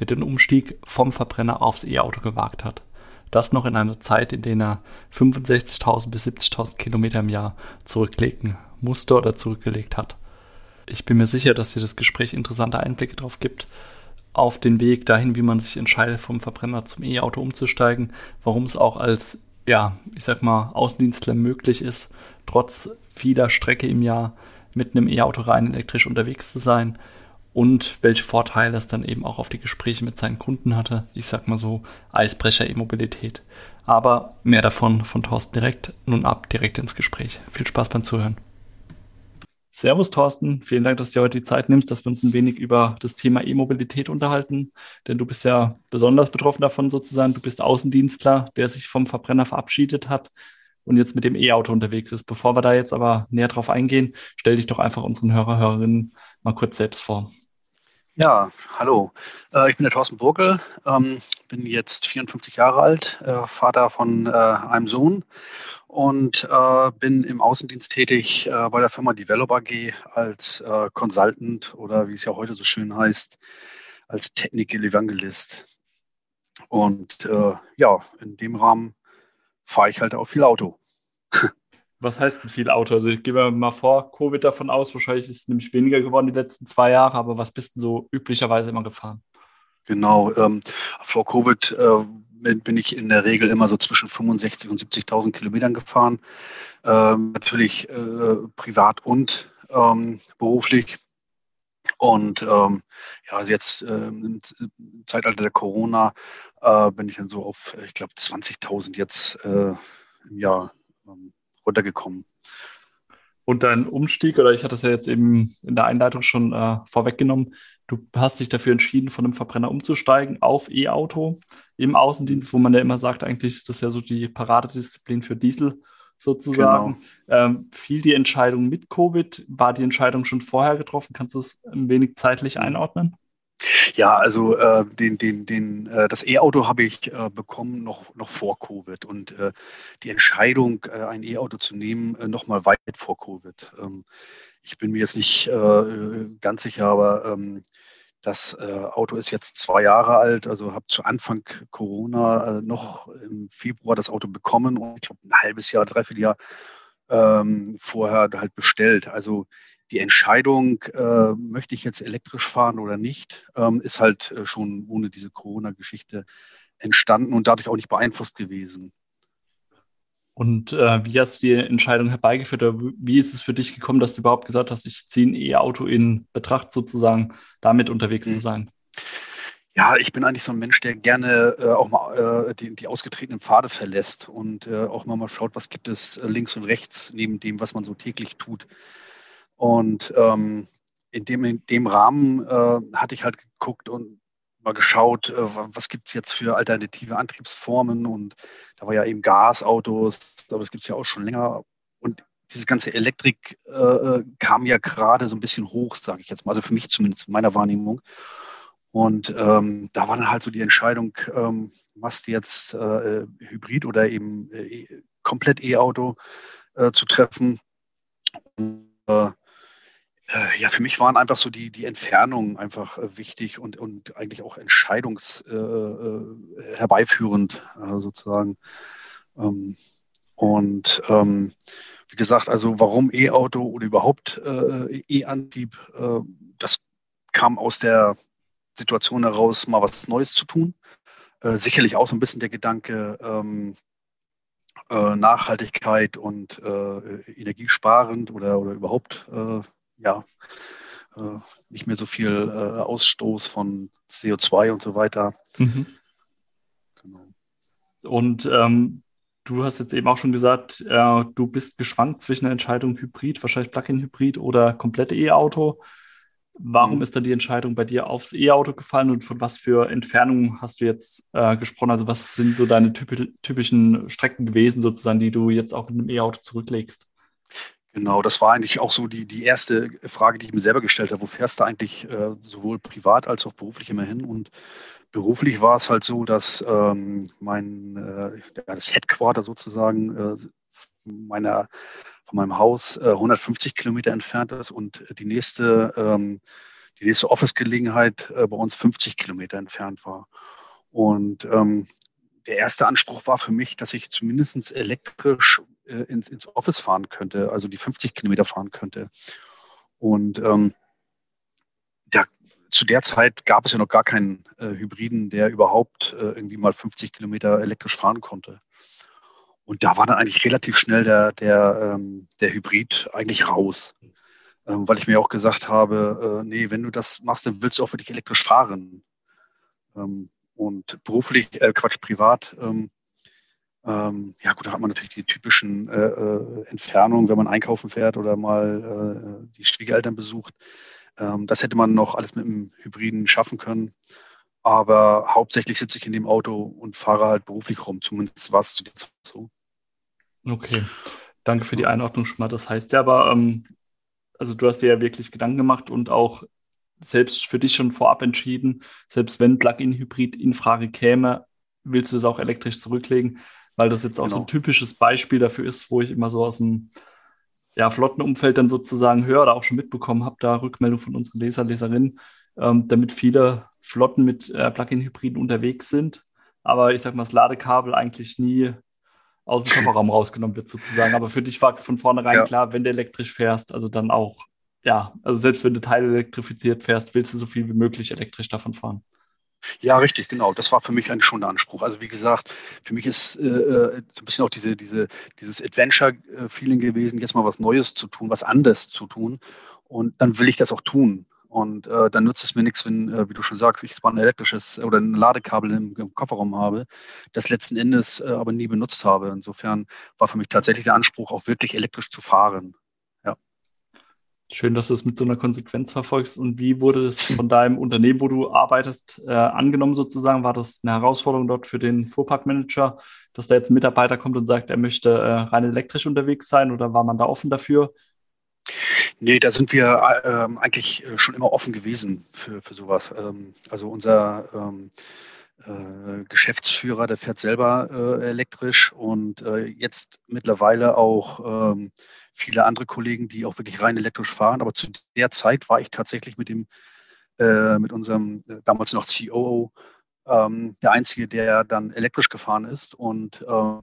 der den Umstieg vom Verbrenner aufs E-Auto gewagt hat. Das noch in einer Zeit, in der er 65.000 bis 70.000 Kilometer im Jahr zurücklegen musste oder zurückgelegt hat. Ich bin mir sicher, dass dir das Gespräch interessante Einblicke darauf gibt, auf den Weg dahin, wie man sich entscheidet, vom Verbrenner zum E-Auto umzusteigen, warum es auch als, ja, ich sag mal, Außendienstler möglich ist, trotz vieler Strecke im Jahr mit einem E-Auto rein elektrisch unterwegs zu sein und welche Vorteile es dann eben auch auf die Gespräche mit seinen Kunden hatte. Ich sag mal so Eisbrecher E-Mobilität. Aber mehr davon von Thorsten direkt. Nun ab direkt ins Gespräch. Viel Spaß beim Zuhören. Servus Thorsten, vielen Dank, dass du dir heute die Zeit nimmst, dass wir uns ein wenig über das Thema E-Mobilität unterhalten. Denn du bist ja besonders betroffen davon sozusagen. Du bist Außendienstler, der sich vom Verbrenner verabschiedet hat und jetzt mit dem E-Auto unterwegs ist. Bevor wir da jetzt aber näher drauf eingehen, stell dich doch einfach unseren Hörer, Hörerinnen mal kurz selbst vor. Ja, hallo. Äh, ich bin der Thorsten Burkel, ähm, bin jetzt 54 Jahre alt, äh, Vater von äh, einem Sohn und bin im Außendienst tätig bei der Firma Develop AG als Consultant oder wie es ja heute so schön heißt, als Technical Evangelist. Und ja, in dem Rahmen fahre ich halt auch viel Auto. Was heißt denn viel Auto? Also ich gebe mal vor, Covid davon aus, wahrscheinlich ist es nämlich weniger geworden die letzten zwei Jahre, aber was bist du so üblicherweise immer gefahren? Genau, ähm, vor Covid äh, bin ich in der Regel immer so zwischen 65.000 und 70.000 Kilometern gefahren. Ähm, natürlich äh, privat und ähm, beruflich. Und ähm, ja, also jetzt ähm, im Zeitalter der Corona äh, bin ich dann so auf, ich glaube, 20.000 jetzt äh, im Jahr ähm, runtergekommen. Und dein Umstieg, oder ich hatte es ja jetzt eben in der Einleitung schon äh, vorweggenommen, du hast dich dafür entschieden, von einem Verbrenner umzusteigen auf E-Auto im Außendienst, wo man ja immer sagt, eigentlich ist das ja so die Paradedisziplin für Diesel sozusagen. Genau. Ähm, fiel die Entscheidung mit Covid? War die Entscheidung schon vorher getroffen? Kannst du es ein wenig zeitlich einordnen? Ja, also äh, den, den, den, äh, das E-Auto habe ich äh, bekommen noch, noch vor Covid und äh, die Entscheidung, äh, ein E-Auto zu nehmen, äh, noch mal weit vor Covid. Ähm, ich bin mir jetzt nicht ganz sicher, aber ähm, das Auto ist jetzt zwei Jahre alt, also habe zu Anfang Corona noch im Februar das Auto bekommen und ich glaube ein halbes Jahr, dreiviertel Jahr ähm, vorher halt bestellt. Also die Entscheidung, äh, möchte ich jetzt elektrisch fahren oder nicht, ähm, ist halt äh, schon ohne diese Corona-Geschichte entstanden und dadurch auch nicht beeinflusst gewesen. Und äh, wie hast du die Entscheidung herbeigeführt oder wie ist es für dich gekommen, dass du überhaupt gesagt hast, ich ziehe ein E-Auto in Betracht sozusagen, damit unterwegs mhm. zu sein? Ja, ich bin eigentlich so ein Mensch, der gerne äh, auch mal äh, die, die, ausgetretenen Pfade verlässt und äh, auch mal, mal schaut, was gibt es äh, links und rechts neben dem, was man so täglich tut. Und ähm, in, dem, in dem Rahmen äh, hatte ich halt geguckt und mal geschaut, äh, was gibt es jetzt für alternative Antriebsformen. Und da war ja eben Gasautos, aber das gibt es ja auch schon länger. Und diese ganze Elektrik äh, äh kam ja gerade so ein bisschen hoch, sage ich jetzt mal. Also für mich zumindest, in meiner Wahrnehmung. Und ähm, da war dann halt so die Entscheidung, ähm, machst jetzt äh, Hybrid oder eben äh, komplett E-Auto äh, zu treffen. Und, äh, äh, ja, für mich waren einfach so die, die Entfernungen einfach äh, wichtig und, und eigentlich auch entscheidungs äh, äh äh, sozusagen. Ähm, und ähm, wie gesagt, also warum E-Auto oder überhaupt äh, E-Antrieb, das kam aus der Situation heraus, mal was Neues zu tun. sicherlich auch so ein bisschen der Gedanke, ähm, Nachhaltigkeit und energiesparend oder, oder überhaupt ja, äh, nicht mehr so viel äh, Ausstoß von CO2 und so weiter. Mhm. Genau. Und ähm, du hast jetzt eben auch schon gesagt, äh, du bist geschwankt zwischen der Entscheidung Hybrid, wahrscheinlich Plug-in-Hybrid oder komplette E-Auto. Warum mhm. ist dann die Entscheidung bei dir aufs E-Auto gefallen und von was für Entfernungen hast du jetzt äh, gesprochen? Also was sind so deine typischen Strecken gewesen, sozusagen, die du jetzt auch mit einem E-Auto zurücklegst? Genau, das war eigentlich auch so die, die erste Frage, die ich mir selber gestellt habe. Wo fährst du eigentlich äh, sowohl privat als auch beruflich immer hin? Und beruflich war es halt so, dass ähm, mein äh, das Headquarter sozusagen äh, meiner, von meinem Haus äh, 150 Kilometer entfernt ist und die nächste, ähm, die nächste Office-Gelegenheit äh, bei uns 50 Kilometer entfernt war. Und ähm, der erste Anspruch war für mich, dass ich zumindest elektrisch äh, ins, ins Office fahren könnte, also die 50 Kilometer fahren könnte. Und ähm, der, zu der Zeit gab es ja noch gar keinen äh, Hybriden, der überhaupt äh, irgendwie mal 50 Kilometer elektrisch fahren konnte. Und da war dann eigentlich relativ schnell der, der, ähm, der Hybrid eigentlich raus. Ähm, weil ich mir auch gesagt habe, äh, nee, wenn du das machst, dann willst du auch wirklich elektrisch fahren. Ähm, und beruflich, äh, Quatsch, privat, ähm, ähm, ja gut, da hat man natürlich die typischen äh, äh, Entfernungen, wenn man einkaufen fährt oder mal äh, die Schwiegereltern besucht. Ähm, das hätte man noch alles mit dem Hybriden schaffen können. Aber hauptsächlich sitze ich in dem Auto und fahre halt beruflich rum. Zumindest war es zu Zeit so. Okay, danke für die Einordnung schon mal. Das heißt ja aber, ähm, also du hast dir ja wirklich Gedanken gemacht und auch selbst für dich schon vorab entschieden, selbst wenn Plug-in-Hybrid in Frage käme, willst du es auch elektrisch zurücklegen weil das jetzt auch genau. so ein genau. typisches Beispiel dafür ist, wo ich immer so aus dem ja, Flottenumfeld dann sozusagen höre oder auch schon mitbekommen habe, da Rückmeldung von unseren Leser, Leserinnen, ähm, damit viele Flotten mit äh, Plug-in-Hybriden unterwegs sind. Aber ich sag mal, das Ladekabel eigentlich nie aus dem Kofferraum rausgenommen wird, sozusagen. Aber für dich war von vornherein ja. klar, wenn du elektrisch fährst, also dann auch, ja, also selbst wenn du Teile elektrifiziert fährst, willst du so viel wie möglich elektrisch davon fahren. Ja, richtig, genau. Das war für mich eigentlich schon der Anspruch. Also wie gesagt, für mich ist äh, äh so ein bisschen auch diese, diese, dieses Adventure-Feeling gewesen, jetzt mal was Neues zu tun, was anderes zu tun. Und dann will ich das auch tun. Und äh, dann nützt es mir nichts, wenn, äh, wie du schon sagst, ich zwar ein elektrisches oder ein Ladekabel im, im Kofferraum habe, das letzten Endes äh, aber nie benutzt habe. Insofern war für mich tatsächlich der Anspruch, auch wirklich elektrisch zu fahren. Schön, dass du es mit so einer Konsequenz verfolgst. Und wie wurde es von deinem Unternehmen, wo du arbeitest, äh, angenommen sozusagen? War das eine Herausforderung dort für den Fuhrparkmanager, dass da jetzt ein Mitarbeiter kommt und sagt, er möchte äh, rein elektrisch unterwegs sein oder war man da offen dafür? Nee, da sind wir ähm, eigentlich äh, schon immer offen gewesen für, für sowas. Ähm, also unser ähm, äh, Geschäftsführer, der fährt selber äh, elektrisch und äh, jetzt mittlerweile auch ähm, viele andere Kollegen, die auch wirklich rein elektrisch fahren. Aber zu der Zeit war ich tatsächlich mit dem, äh, mit unserem äh, damals noch COO ähm, der Einzige, der dann elektrisch gefahren ist. Und äh,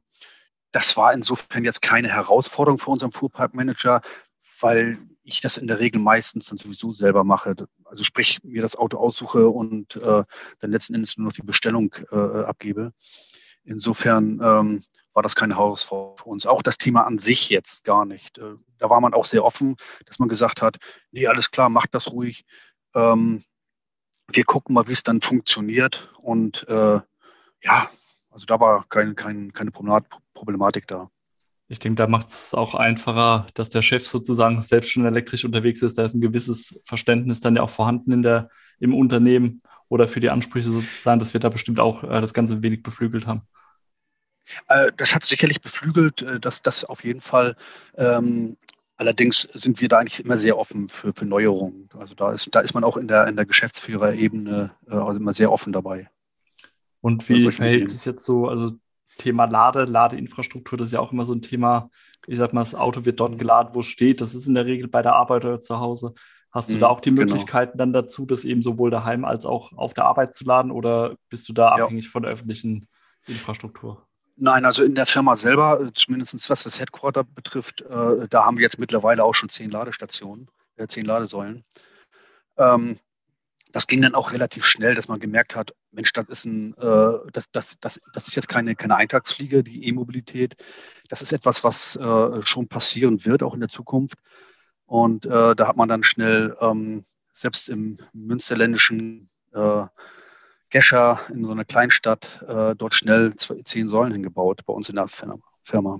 das war insofern jetzt keine Herausforderung für unseren Fuhrparkmanager, weil ich das in der Regel meistens dann sowieso selber mache. Also sprich, mir das Auto aussuche und äh, dann letzten Endes nur noch die Bestellung äh, abgebe. Insofern ähm, war das keine Herausforderung für uns. Auch das Thema an sich jetzt gar nicht. Äh, da war man auch sehr offen, dass man gesagt hat, nee, alles klar, macht das ruhig. Ähm, wir gucken mal, wie es dann funktioniert. Und äh, ja, also da war kein, kein, keine Problematik da. Ich denke, da macht es auch einfacher, dass der Chef sozusagen selbst schon elektrisch unterwegs ist. Da ist ein gewisses Verständnis dann ja auch vorhanden in der, im Unternehmen oder für die Ansprüche sozusagen, dass wir da bestimmt auch äh, das Ganze wenig beflügelt haben. Äh, das hat sicherlich beflügelt, äh, dass das auf jeden Fall. Ähm, allerdings sind wir da eigentlich immer sehr offen für, für Neuerungen. Also da ist, da ist man auch in der, in der Geschäftsführerebene äh, also immer sehr offen dabei. Und wie verhält sich jetzt so, also Thema Lade, Ladeinfrastruktur, das ist ja auch immer so ein Thema. Ich sag mal, das Auto wird dort mhm. geladen, wo es steht. Das ist in der Regel bei der Arbeit oder zu Hause. Hast du mhm, da auch die genau. Möglichkeiten genau. dann dazu, das eben sowohl daheim als auch auf der Arbeit zu laden oder bist du da ja. abhängig von der öffentlichen Infrastruktur? Nein, also in der Firma selber, äh, zumindest was das Headquarter betrifft, äh, da haben wir jetzt mittlerweile auch schon zehn Ladestationen, äh, zehn Ladesäulen. Ähm, das ging dann auch relativ schnell, dass man gemerkt hat, Mensch, das ist ein, äh, das, das, das, das ist jetzt keine, keine Eintagsfliege, die E-Mobilität. Das ist etwas, was äh, schon passieren wird, auch in der Zukunft. Und äh, da hat man dann schnell, ähm, selbst im münsterländischen Gescher in so einer Kleinstadt äh, dort schnell zwei, zehn Säulen hingebaut bei uns in der Firma.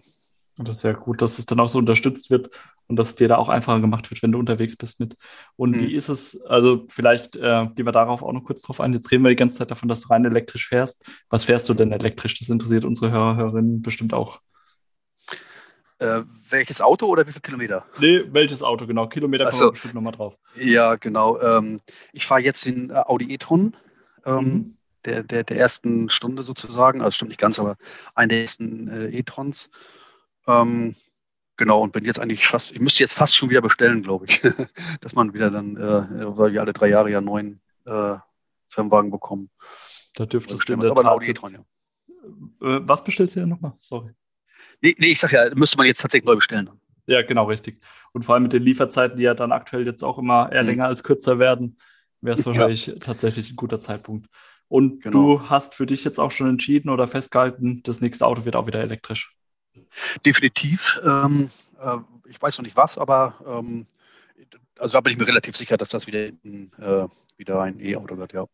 Und das ist ja gut, dass es dann auch so unterstützt wird und dass es dir da auch einfacher gemacht wird, wenn du unterwegs bist mit. Und mhm. wie ist es, also vielleicht äh, gehen wir darauf auch noch kurz drauf ein. Jetzt reden wir die ganze Zeit davon, dass du rein elektrisch fährst. Was fährst du denn elektrisch? Das interessiert unsere Hörer, Hörerinnen bestimmt auch. Äh, welches Auto oder wie viele Kilometer? Nee, welches Auto, genau. Kilometer kommen wir bestimmt nochmal drauf. Ja, genau. Ähm, ich fahre jetzt den äh, Audi e-tron. Ähm, mhm. Der, der, der ersten Stunde sozusagen, also stimmt nicht ganz, aber einen der ersten äh, E-Trons. Ähm, genau, und bin jetzt eigentlich fast, ich müsste jetzt fast schon wieder bestellen, glaube ich, dass man wieder dann, äh, weil wir alle drei Jahre ja neuen äh, Firmenwagen bekommen. Da dürftest du in der aber Tat jetzt, ja. Äh, was bestellst du denn nochmal? Sorry. Nee, nee, ich sag ja, müsste man jetzt tatsächlich neu bestellen. Ja, genau, richtig. Und vor allem mit den Lieferzeiten, die ja dann aktuell jetzt auch immer eher mhm. länger als kürzer werden, wäre es wahrscheinlich ja. tatsächlich ein guter Zeitpunkt. Und genau. du hast für dich jetzt auch schon entschieden oder festgehalten, das nächste Auto wird auch wieder elektrisch. Definitiv. Ähm, äh, ich weiß noch nicht was, aber ähm, also da bin ich mir relativ sicher, dass das wieder, äh, wieder ein E-Auto wird, ja.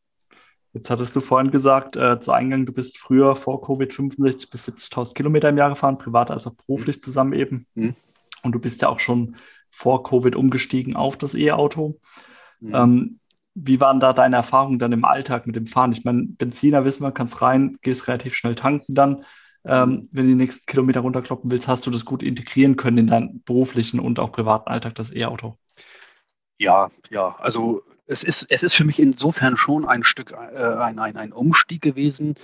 Jetzt hattest du vorhin gesagt, äh, zu Eingang, du bist früher vor Covid 65 bis 70.000 Kilometer im Jahr gefahren, privat als auch beruflich mhm. zusammen eben. Mhm. Und du bist ja auch schon vor Covid umgestiegen auf das E-Auto. Mhm. Ähm, wie waren da deine Erfahrungen dann im Alltag mit dem Fahren? Ich meine, Benziner wissen wir, kannst rein, gehst relativ schnell tanken dann ähm, wenn du die nächsten Kilometer runterkloppen willst, hast du das gut integrieren können in deinen beruflichen und auch privaten Alltag, das E-Auto? Ja, ja, also es ist, es ist für mich insofern schon ein Stück, äh, ein, ein, ein Umstieg gewesen,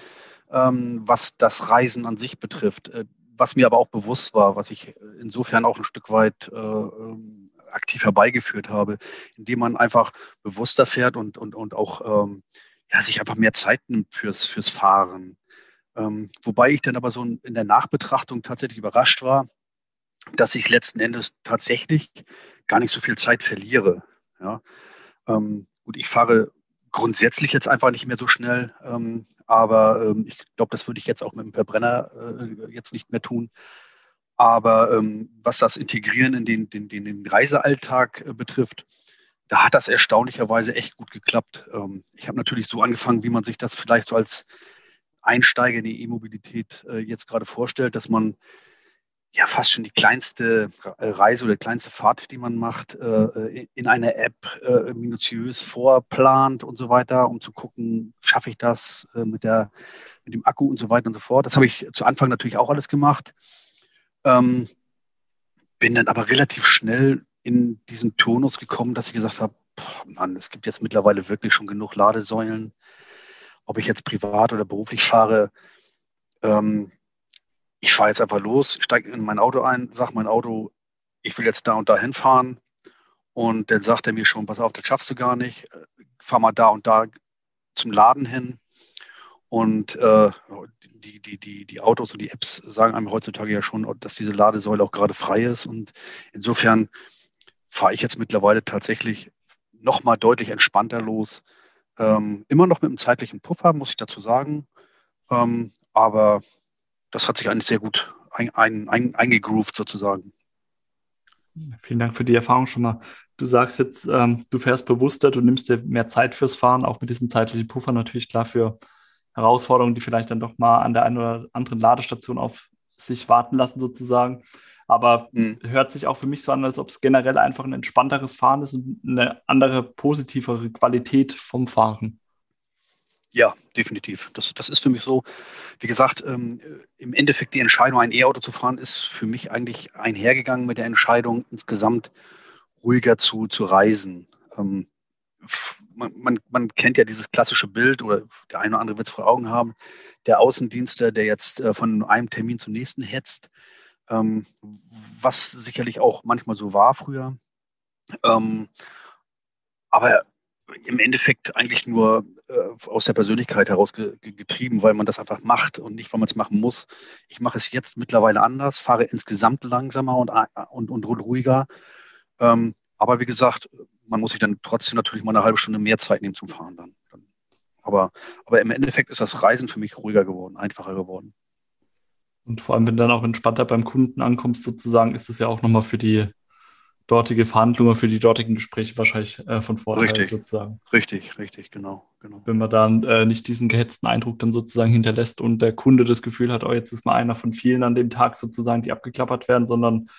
ähm, was das Reisen an sich betrifft. Äh, was mir aber auch bewusst war, was ich insofern auch ein Stück weit äh, ähm, aktiv herbeigeführt habe, indem man einfach bewusster fährt und, und, und auch ähm, ja, sich einfach mehr Zeit nimmt fürs, fürs Fahren. Ähm, wobei ich dann aber so in der Nachbetrachtung tatsächlich überrascht war, dass ich letzten Endes tatsächlich gar nicht so viel Zeit verliere. Ja. Ähm, gut, ich fahre grundsätzlich jetzt einfach nicht mehr so schnell, ähm, aber ähm, ich glaube, das würde ich jetzt auch mit dem Verbrenner äh, jetzt nicht mehr tun. Aber ähm, was das Integrieren in den, den, den, den Reisealltag äh, betrifft, da hat das erstaunlicherweise echt gut geklappt. Ähm, ich habe natürlich so angefangen, wie man sich das vielleicht so als Einsteiger in die E-Mobilität äh, jetzt gerade vorstellt, dass man ja fast schon die kleinste Reise oder kleinste Fahrt, die man macht, äh, in einer App äh, minutiös vorplant und so weiter, um zu gucken, schaffe ich das äh, mit, der, mit dem Akku und so weiter und so fort. Das habe ich zu Anfang natürlich auch alles gemacht. Ähm, bin dann aber relativ schnell in diesen Tonus gekommen, dass ich gesagt habe, Mann, es gibt jetzt mittlerweile wirklich schon genug Ladesäulen ob ich jetzt privat oder beruflich fahre, ähm, ich fahre jetzt einfach los, steige in mein Auto ein, sage mein Auto, ich will jetzt da und da hinfahren. Und dann sagt er mir schon, pass auf, das schaffst du gar nicht. Fahr mal da und da zum Laden hin. Und äh, die, die, die, die Autos und die Apps sagen einem heutzutage ja schon, dass diese Ladesäule auch gerade frei ist. Und insofern fahre ich jetzt mittlerweile tatsächlich nochmal deutlich entspannter los. Ähm, immer noch mit einem zeitlichen Puffer, muss ich dazu sagen. Ähm, aber das hat sich eigentlich sehr gut ein, ein, ein, eingegroovt sozusagen. Vielen Dank für die Erfahrung schon mal. Du sagst jetzt, ähm, du fährst bewusster, du nimmst dir mehr Zeit fürs Fahren, auch mit diesem zeitlichen Puffer natürlich klar für Herausforderungen, die vielleicht dann doch mal an der einen oder anderen Ladestation auf sich warten lassen sozusagen. Aber mhm. hört sich auch für mich so an, als ob es generell einfach ein entspannteres Fahren ist und eine andere, positivere Qualität vom Fahren. Ja, definitiv. Das, das ist für mich so. Wie gesagt, ähm, im Endeffekt die Entscheidung, ein E-Auto zu fahren, ist für mich eigentlich einhergegangen mit der Entscheidung, insgesamt ruhiger zu, zu reisen. Ähm, man, man, man, kennt ja dieses klassische Bild, oder der eine oder andere wird es vor Augen haben, der Außendienstler, der jetzt äh, von einem Termin zum nächsten hetzt ähm, was sicherlich auch manchmal so war früher. Ähm, aber im Endeffekt eigentlich nur äh, aus der Persönlichkeit heraus ge getrieben, weil man das einfach macht und nicht, weil man es machen muss. Ich mache es jetzt mittlerweile anders, fahre insgesamt langsamer und, und, und ruhiger. Ähm, aber wie gesagt, man muss sich dann trotzdem natürlich mal eine halbe Stunde mehr Zeit nehmen zum Fahren dann. Aber, aber im Endeffekt ist das Reisen für mich ruhiger geworden, einfacher geworden. Und vor allem, wenn du dann auch entspannter beim Kunden ankommst, sozusagen, ist es ja auch nochmal für die dortige Verhandlungen, für die dortigen Gespräche wahrscheinlich äh, von Vorteil richtig. sozusagen. Richtig, richtig, genau, genau. Wenn man dann äh, nicht diesen gehetzten Eindruck dann sozusagen hinterlässt und der Kunde das Gefühl hat, oh, jetzt ist mal einer von vielen an dem Tag sozusagen, die abgeklappert werden, sondern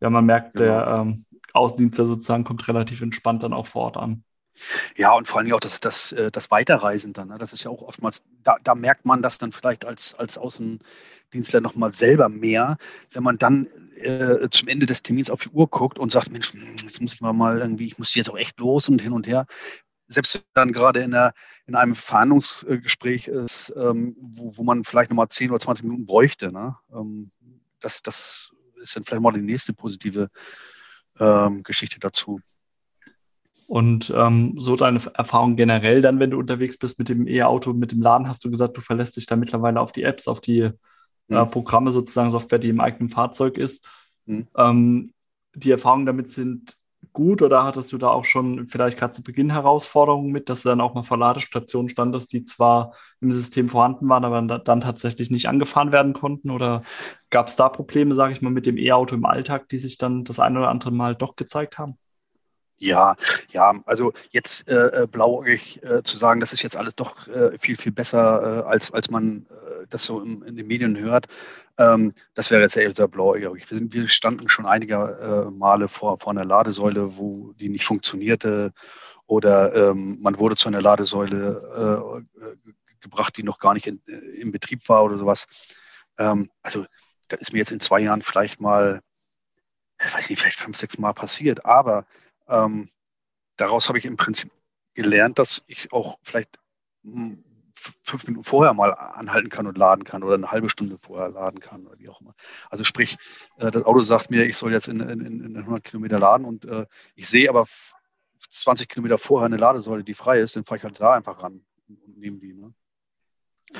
ja, man merkt, genau. der ähm, Außendienstler sozusagen kommt relativ entspannt dann auch vor Ort an. Ja, und vor allem auch das, das, äh, das Weiterreisen dann. Ne? Das ist ja auch oftmals, da, da merkt man das dann vielleicht als, als Außendienstler nochmal selber mehr, wenn man dann äh, zum Ende des Termins auf die Uhr guckt und sagt, Mensch, hm, jetzt muss ich mal, mal irgendwie, ich muss jetzt auch echt los und hin und her. Selbst wenn dann gerade in, der, in einem Verhandlungsgespräch ist, ähm, wo, wo man vielleicht nochmal 10 oder 20 Minuten bräuchte. Ne? Ähm, das, das ist dann vielleicht mal die nächste positive ähm, Geschichte dazu. Und ähm, so deine Erfahrung generell dann, wenn du unterwegs bist mit dem E-Auto, mit dem Laden, hast du gesagt, du verlässt dich da mittlerweile auf die Apps, auf die äh, mhm. äh, Programme sozusagen, Software, die im eigenen Fahrzeug ist. Mhm. Ähm, die Erfahrungen damit sind gut oder hattest du da auch schon vielleicht gerade zu Beginn Herausforderungen mit, dass du dann auch mal vor Ladestationen standest, die zwar im System vorhanden waren, aber dann tatsächlich nicht angefahren werden konnten? Oder gab es da Probleme, sage ich mal, mit dem E-Auto im Alltag, die sich dann das eine oder andere Mal doch gezeigt haben? Ja, ja, also jetzt äh, äh, blauäugig äh, zu sagen, das ist jetzt alles doch äh, viel, viel besser, äh, als, als man äh, das so im, in den Medien hört, ähm, das wäre jetzt eher sehr blauäugig. Wir, sind, wir standen schon einige Male vor, vor einer Ladesäule, wo die nicht funktionierte oder ähm, man wurde zu einer Ladesäule gebracht, die noch gar nicht in, in Betrieb war oder sowas. Ähm, also das ist mir jetzt in zwei Jahren vielleicht mal, ich weiß nicht, vielleicht fünf, sechs Mal passiert, aber ähm, daraus habe ich im Prinzip gelernt, dass ich auch vielleicht hm, fünf Minuten vorher mal anhalten kann und laden kann oder eine halbe Stunde vorher laden kann oder wie auch immer. Also sprich, äh, das Auto sagt mir, ich soll jetzt in, in, in 100 Kilometer laden und äh, ich sehe aber 20 Kilometer vorher eine Ladesäule, die frei ist, dann fahre ich halt da einfach ran und nehme die. Ne?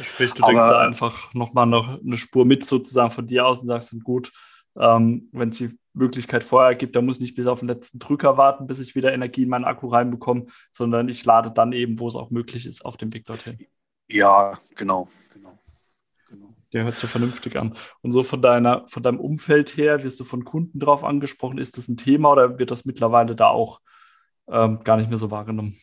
Sprich, du aber, denkst da einfach nochmal noch eine Spur mit sozusagen von dir aus und sagst dann gut, ähm, wenn es die Möglichkeit vorher gibt, da muss ich nicht bis auf den letzten Drücker warten, bis ich wieder Energie in meinen Akku reinbekomme, sondern ich lade dann eben, wo es auch möglich ist, auf dem Weg dorthin. Ja, genau, genau. genau. Der hört sich vernünftig an. Und so von deiner, von deinem Umfeld her, wirst du von Kunden drauf angesprochen? Ist das ein Thema oder wird das mittlerweile da auch ähm, gar nicht mehr so wahrgenommen?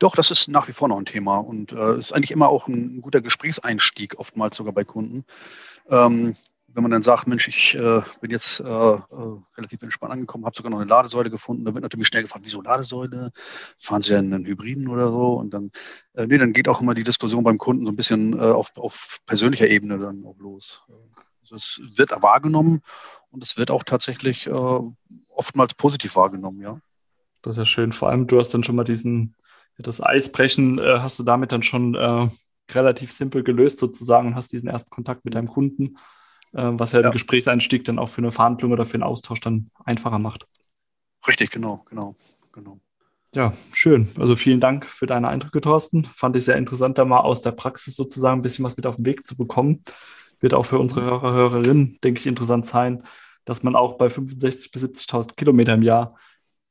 Doch, das ist nach wie vor noch ein Thema und äh, ist eigentlich immer auch ein, ein guter Gesprächseinstieg, oftmals sogar bei Kunden. Ähm, wenn man dann sagt, Mensch, ich äh, bin jetzt äh, äh, relativ entspannt angekommen, habe sogar noch eine Ladesäule gefunden, dann wird natürlich schnell gefragt, wieso Ladesäule? Fahren Sie denn einen Hybriden oder so? Und dann, äh, nee, dann geht auch immer die Diskussion beim Kunden so ein bisschen äh, auf, auf persönlicher Ebene dann auch los. Also es wird wahrgenommen und es wird auch tatsächlich äh, oftmals positiv wahrgenommen, ja. Das ist ja schön. Vor allem, du hast dann schon mal diesen, das Eisbrechen, hast du damit dann schon relativ simpel gelöst sozusagen und hast diesen ersten Kontakt mit deinem Kunden was ja, ja den Gesprächseinstieg dann auch für eine Verhandlung oder für einen Austausch dann einfacher macht. Richtig, genau, genau, genau. Ja, schön. Also vielen Dank für deine Eindrücke, Thorsten. Fand ich sehr interessant, da mal aus der Praxis sozusagen ein bisschen was mit auf den Weg zu bekommen. Wird auch für unsere Hörer, Hörerinnen, denke ich, interessant sein, dass man auch bei 65.000 bis 70.000 Kilometer im Jahr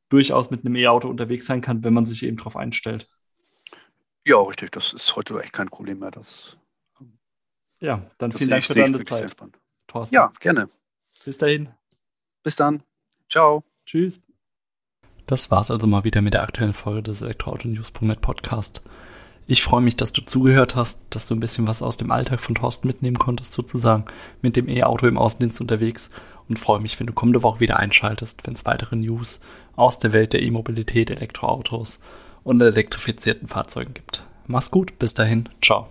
durchaus mit einem E-Auto unterwegs sein kann, wenn man sich eben darauf einstellt. Ja, richtig. Das ist heute echt kein Problem mehr. Das, ja, dann vielen Dank für deine Zeit. Thorsten. Ja, gerne. Bis dahin. Bis dann. Ciao. Tschüss. Das war's also mal wieder mit der aktuellen Folge des Elektroauto-News.net Podcast. Ich freue mich, dass du zugehört hast, dass du ein bisschen was aus dem Alltag von Thorsten mitnehmen konntest, sozusagen mit dem E-Auto im Außendienst unterwegs und freue mich, wenn du kommende Woche wieder einschaltest, wenn es weitere News aus der Welt der E-Mobilität, Elektroautos und elektrifizierten Fahrzeugen gibt. Mach's gut, bis dahin, ciao.